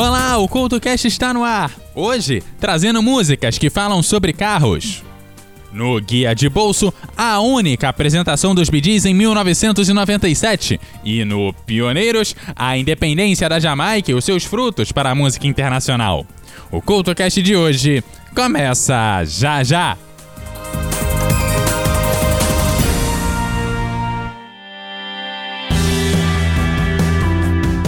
Olá, o CoutoCast está no ar. Hoje, trazendo músicas que falam sobre carros. No Guia de Bolso, a única apresentação dos BDs em 1997. E no Pioneiros, a independência da Jamaica e os seus frutos para a música internacional. O CoutoCast de hoje começa já já!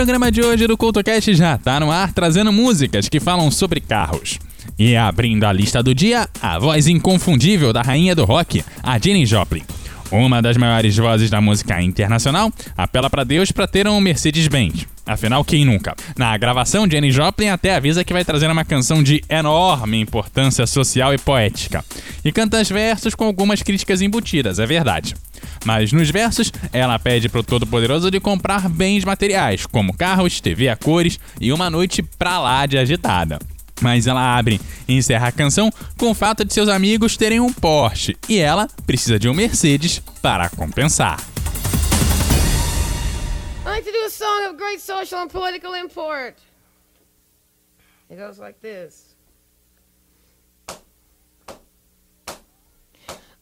Programa de hoje do CoutoCast já tá no ar trazendo músicas que falam sobre carros. E abrindo a lista do dia, a voz inconfundível da rainha do rock, a Jenny Joplin. Uma das maiores vozes da música internacional apela para Deus para ter um Mercedes-Benz. Afinal, quem nunca? Na gravação, Jenny Joplin até avisa que vai trazer uma canção de enorme importância social e poética. E canta os versos com algumas críticas embutidas, é verdade. Mas nos versos, ela pede pro Todo-Poderoso de comprar bens materiais, como carros, TV a cores e uma noite pra lá de agitada. Mas ela abre e encerra a canção com o fato de seus amigos terem um Porsche e ela precisa de um Mercedes para compensar. I to do a song of great social and political import. It goes like this.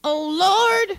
Oh Lord,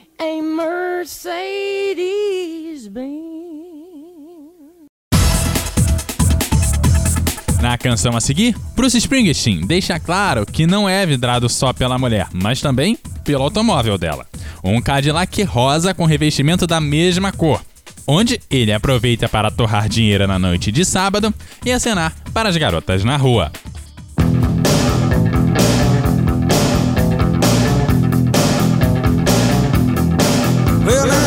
a Mercedes Benz? Na canção a seguir, Bruce Springsteen deixa claro que não é vidrado só pela mulher, mas também pelo automóvel dela. Um Cadillac rosa com revestimento da mesma cor, onde ele aproveita para torrar dinheiro na noite de sábado e acenar para as garotas na rua. Well,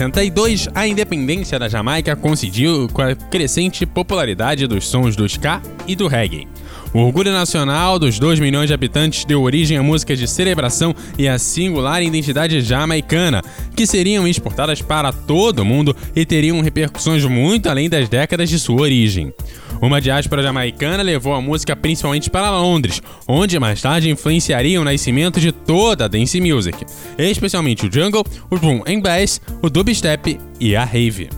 1962, a independência da Jamaica coincidiu com a crescente popularidade dos sons do ska e do reggae. O orgulho nacional dos 2 milhões de habitantes deu origem a músicas de celebração e a singular identidade jamaicana, que seriam exportadas para todo o mundo e teriam repercussões muito além das décadas de sua origem. Uma diáspora jamaicana levou a música principalmente para Londres, onde mais tarde influenciaria o nascimento de toda a dance music, especialmente o jungle, o boom and bass, o dubstep e a rave.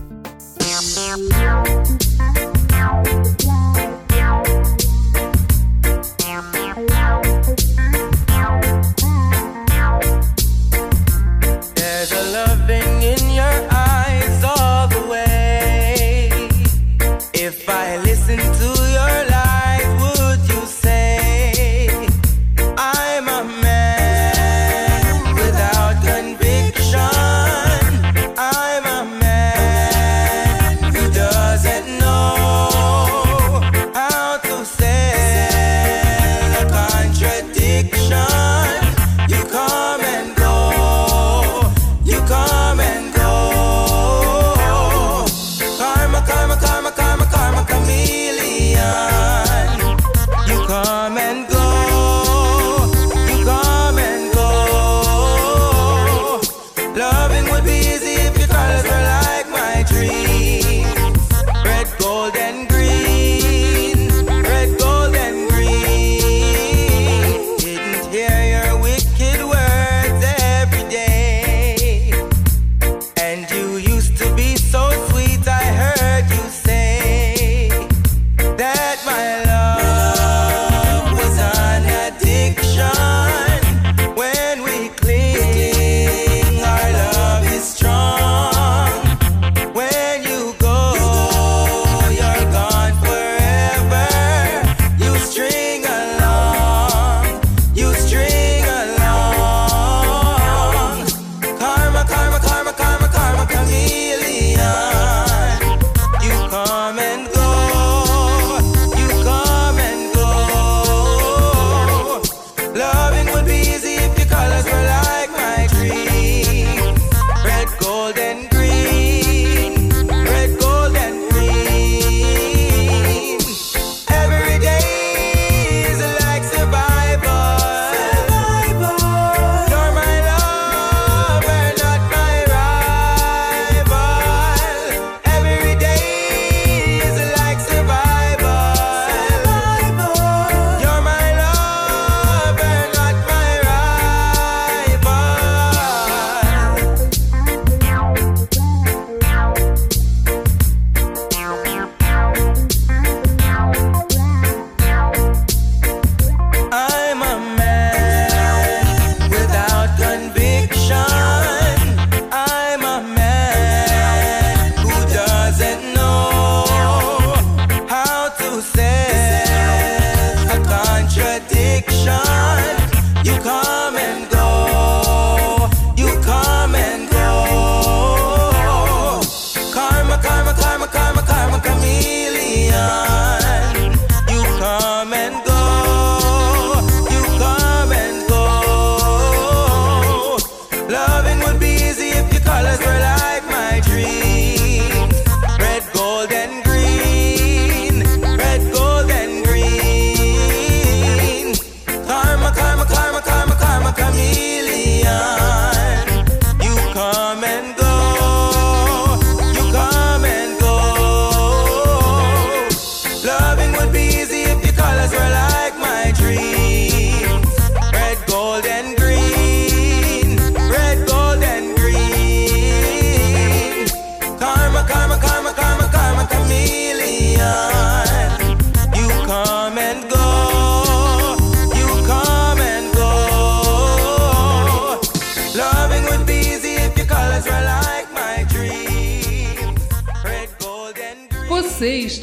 come and go.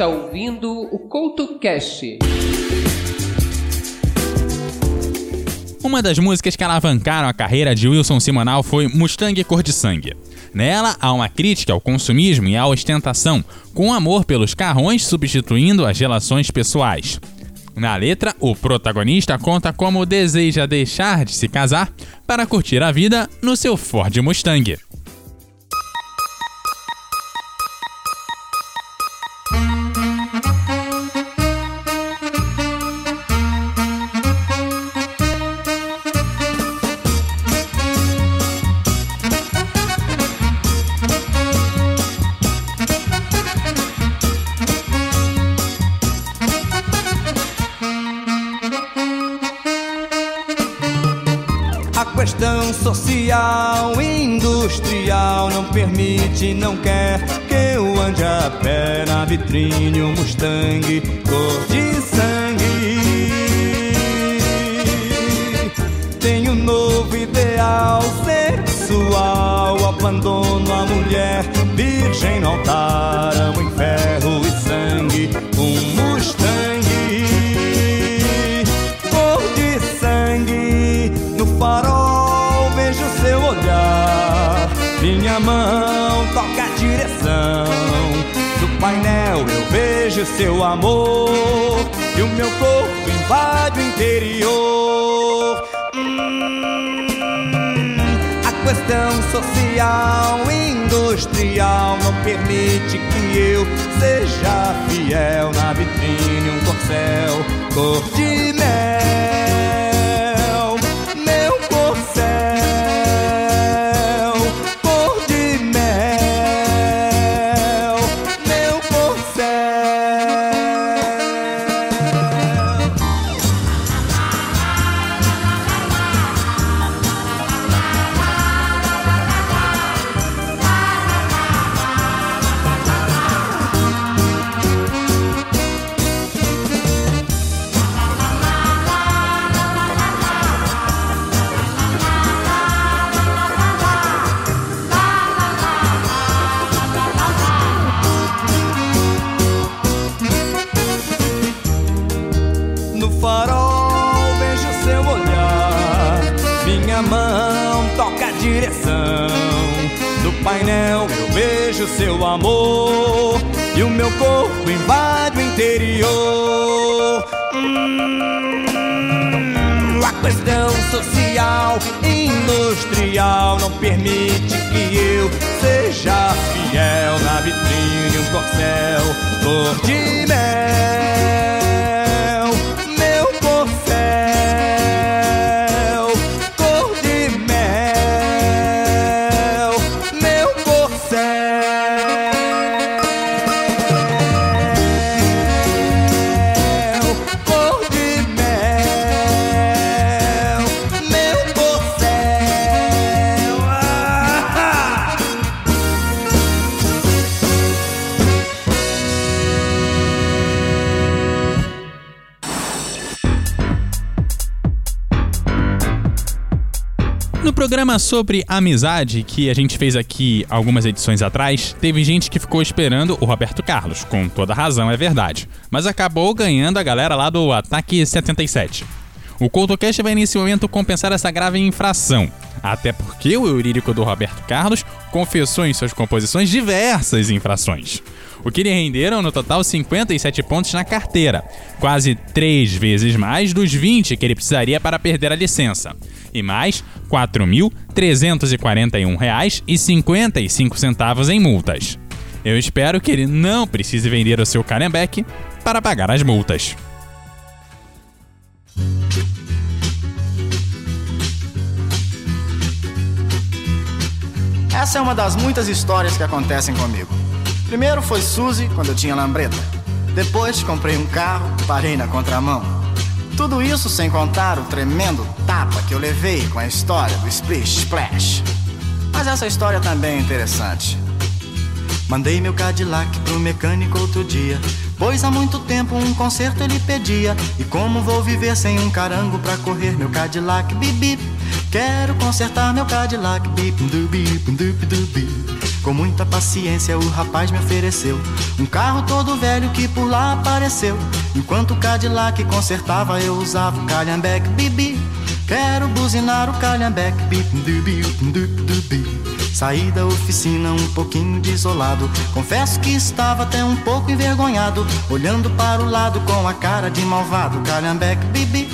está ouvindo o CoutoCast. Uma das músicas que alavancaram a carreira de Wilson Simonal foi Mustang Cor de Sangue. Nela há uma crítica ao consumismo e à ostentação, com amor pelos carrões substituindo as relações pessoais. Na letra, o protagonista conta como deseja deixar de se casar para curtir a vida no seu Ford Mustang. Seu amor e o meu corpo invade o interior. Hum, a questão social industrial não permite que eu seja fiel na vitrine um corcel cor de não permite que eu seja fiel na vitrine um corcel cor programa sobre amizade, que a gente fez aqui algumas edições atrás, teve gente que ficou esperando o Roberto Carlos, com toda razão, é verdade. Mas acabou ganhando a galera lá do Ataque 77. O CoutoCast vai nesse momento compensar essa grave infração. Até porque o eurírico do Roberto Carlos confessou em suas composições diversas infrações. O que lhe renderam no total 57 pontos na carteira, quase três vezes mais dos 20 que ele precisaria para perder a licença, e mais R$ 4.341,55 em multas. Eu espero que ele não precise vender o seu Calhambeck para pagar as multas. Essa é uma das muitas histórias que acontecem comigo. Primeiro foi Suzy, quando eu tinha lambreta. Depois comprei um carro, parei na contramão. Tudo isso sem contar o tremendo tapa que eu levei com a história do Splish Splash. Mas essa história também é interessante. Mandei meu Cadillac pro mecânico outro dia. Pois há muito tempo um conserto ele pedia. E como vou viver sem um carango pra correr meu Cadillac? Bip bip. Quero consertar meu Cadillac. Bip du bip dup Com muita paciência o rapaz me ofereceu um carro todo velho que por lá apareceu. Enquanto o Cadillac consertava eu usava o calhambeque. Bip bip. Quero buzinar o calhambeque. Bip Saí da oficina um pouquinho desolado. Confesso que estava até um pouco envergonhado. Olhando para o lado com a cara de malvado. Calhambeque, bibi.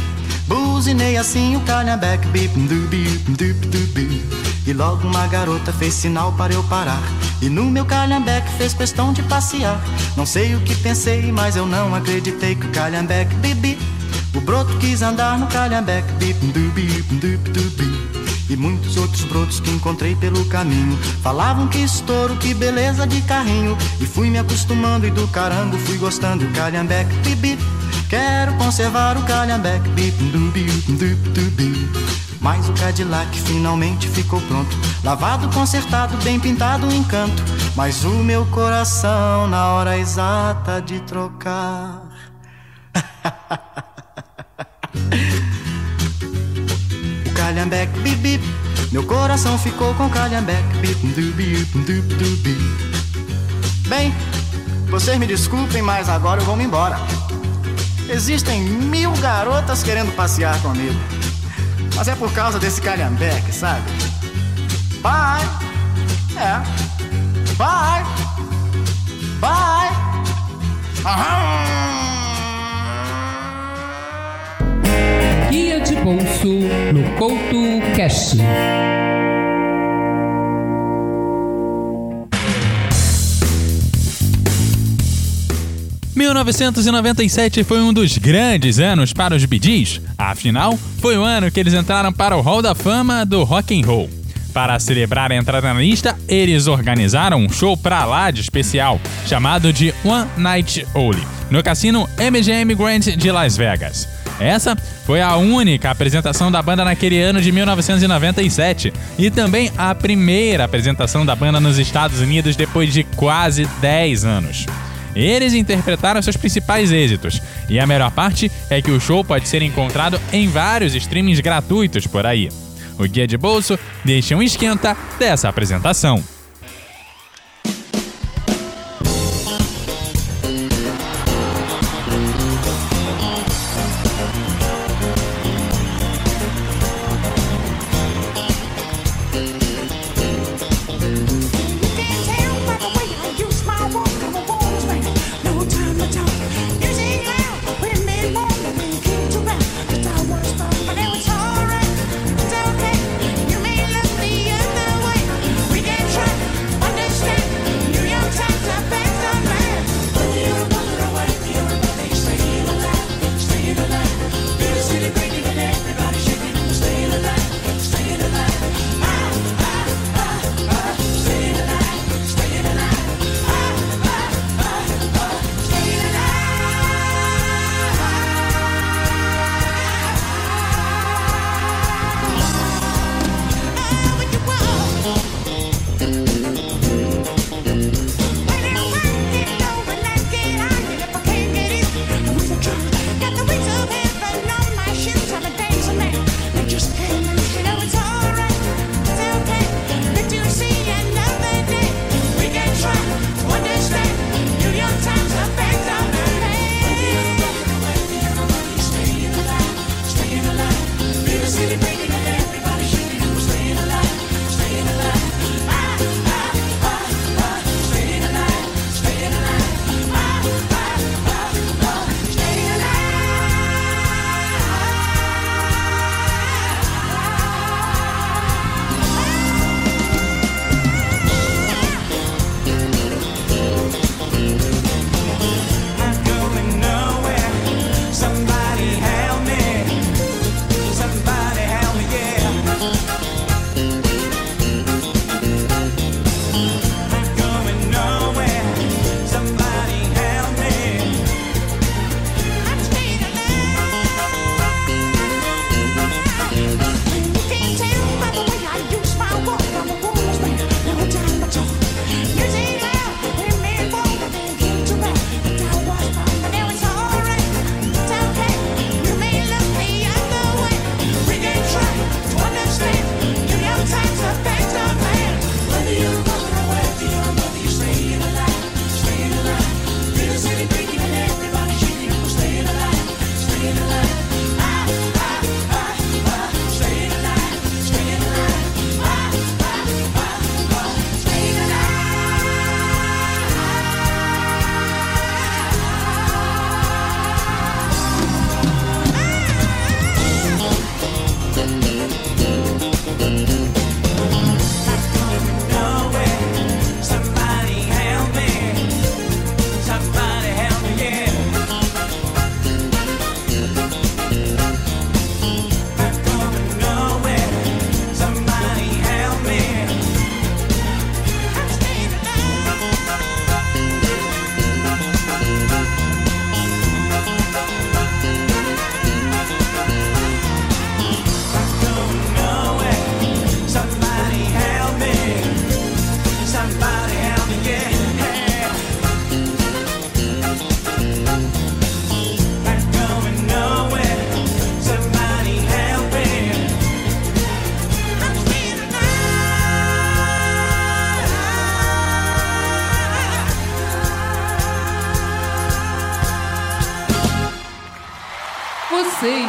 Buzinei assim o calhambeque, bip, dubi, dup, dubi. E logo uma garota fez sinal para eu parar. E no meu calhambeque fez questão de passear. Não sei o que pensei, mas eu não acreditei que o calhambeque, bibi. O broto quis andar no calhambeque, bip, dubi, dup, dubi. E muitos outros brotos que encontrei pelo caminho Falavam que estouro, que beleza de carrinho E fui me acostumando e do carango fui gostando O calhambeque, bip Quero conservar o calhambeque, bip, Mas o Cadillac finalmente ficou pronto. Lavado, consertado, bem pintado, um encanto. Mas o meu coração, na hora exata de trocar. calhambeque, bip, bip. Meu coração ficou com calhambeque. Bem, vocês me desculpem, mas agora eu vou me embora. Existem mil garotas querendo passear comigo. Mas é por causa desse calhambeque, sabe? Bye! É. Bye! Bye! Aham! Guia de bolso no Couto Cast. 1997 foi um dos grandes anos para os Gees. Afinal, foi o ano que eles entraram para o Hall da Fama do Rock and Roll. Para celebrar a entrada na lista, eles organizaram um show pra lá de especial, chamado de One Night Only, no cassino MGM Grand de Las Vegas. Essa foi a única apresentação da banda naquele ano de 1997 e também a primeira apresentação da banda nos Estados Unidos depois de quase 10 anos. Eles interpretaram seus principais êxitos, e a melhor parte é que o show pode ser encontrado em vários streamings gratuitos por aí. O Guia de Bolso deixa um esquenta dessa apresentação.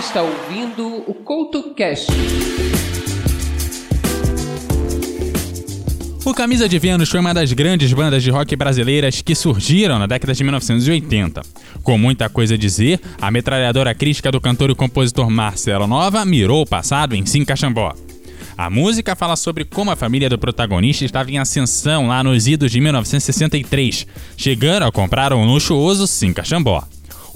Está ouvindo o CoutoCast. O Camisa de Vênus foi uma das grandes bandas de rock brasileiras que surgiram na década de 1980. Com muita coisa a dizer, a metralhadora crítica do cantor e compositor Marcelo Nova mirou o passado em Sim Caxambó. A música fala sobre como a família do protagonista estava em ascensão lá nos idos de 1963, chegando a comprar um luxuoso Sim Caxambó.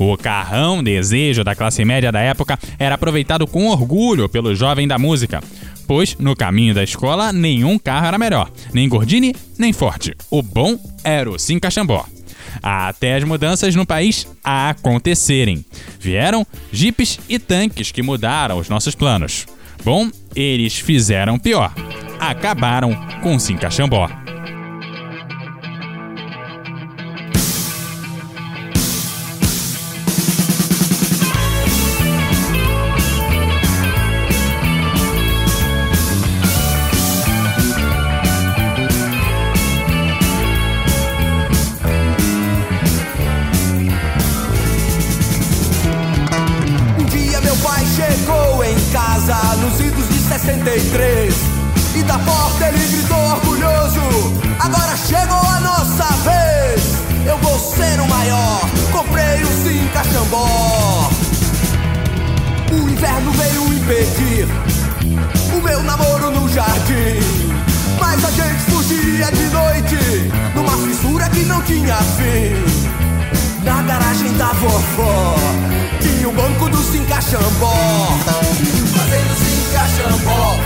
O carrão desejo da classe média da época era aproveitado com orgulho pelo jovem da música, pois no caminho da escola nenhum carro era melhor, nem Gordini nem Forte. O bom era o Sim Caxambó. Até as mudanças no país acontecerem. Vieram jipes e tanques que mudaram os nossos planos. Bom, eles fizeram pior. Acabaram com Sim Caxambó. Inverno veio impedir O meu namoro no jardim. Mas a gente fugia de noite Numa fissura que não tinha fim. Na garagem da vovó Tinha o banco do Sim Caxambó Fazendo Sim Caxambó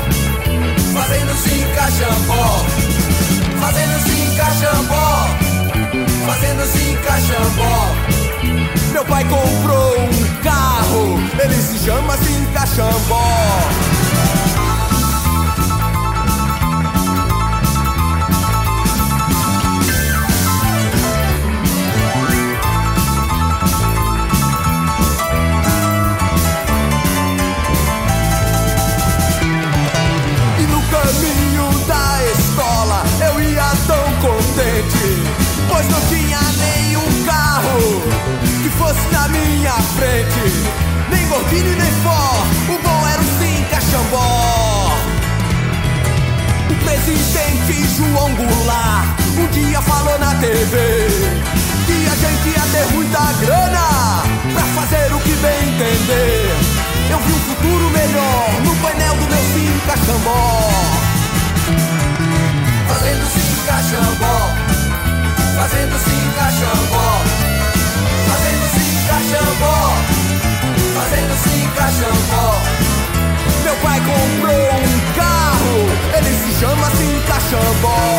Fazendo Sim Caxambó Fazendo Sim Caxambó Fazendo Sim Caxambó Meu pai comprou um carro Ele se chama Sim Contente, pois não tinha nenhum carro que fosse na minha frente, Gordini nem Ford, o bom era o Sim Caxambó. O presidente João Goulart um dia falou na TV que a gente ia ter muita grana pra fazer o que bem entender. Eu vi um futuro melhor no painel do meu Sim Caxambó. Fazendo Sim Caxambó, fazendo Sim comprou um carro, ele se chama Sim Caxambó.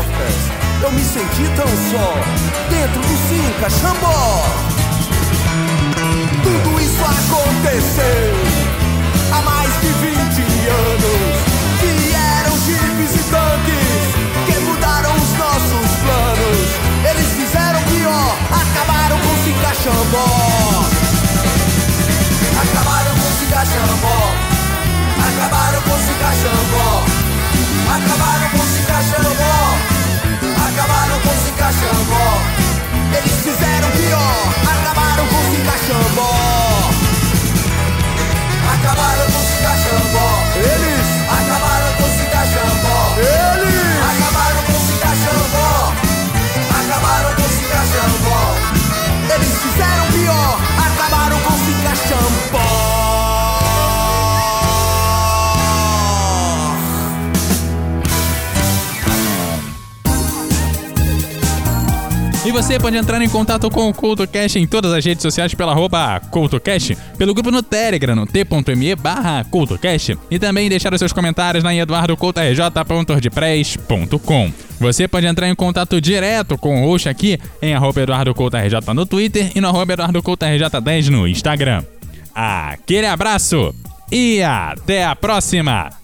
Desertas. Eu me senti tão só dentro do Sim Caxambó. Tudo isso aconteceu há mais de 20 anos. Vieram jipes e tanques que mudaram os nossos planos. Eles fizeram pior, acabaram com o Sim Caxambó. Acabaram com o Sim Caxambó. Acabaram com o Sim Caxambó. Acabaram com o Sim Caxambó. Acabaram com o Sim Caxambó. Eles fizeram pior, acabaram com o Sim Caxambó. Acabaram com o Sim Caxambó. Eles acabaram com o Sim Caxambó. Eles acabaram com o Sim Caxambó. Acabaram com o Sim Caxambó. Eles fizeram pior, acabaram com o Sim E você pode entrar em contato com o CultoCast em todas as redes sociais pela arroba CultoCast, pelo grupo no Telegram, no t.me barra e também deixar os seus comentários lá em eduardocoutorj.wordpress.com. Você pode entrar em contato direto com o host aqui em arroba no Twitter e no arroba EduardoCoutoRJ10 no Instagram. Aquele abraço e até a próxima!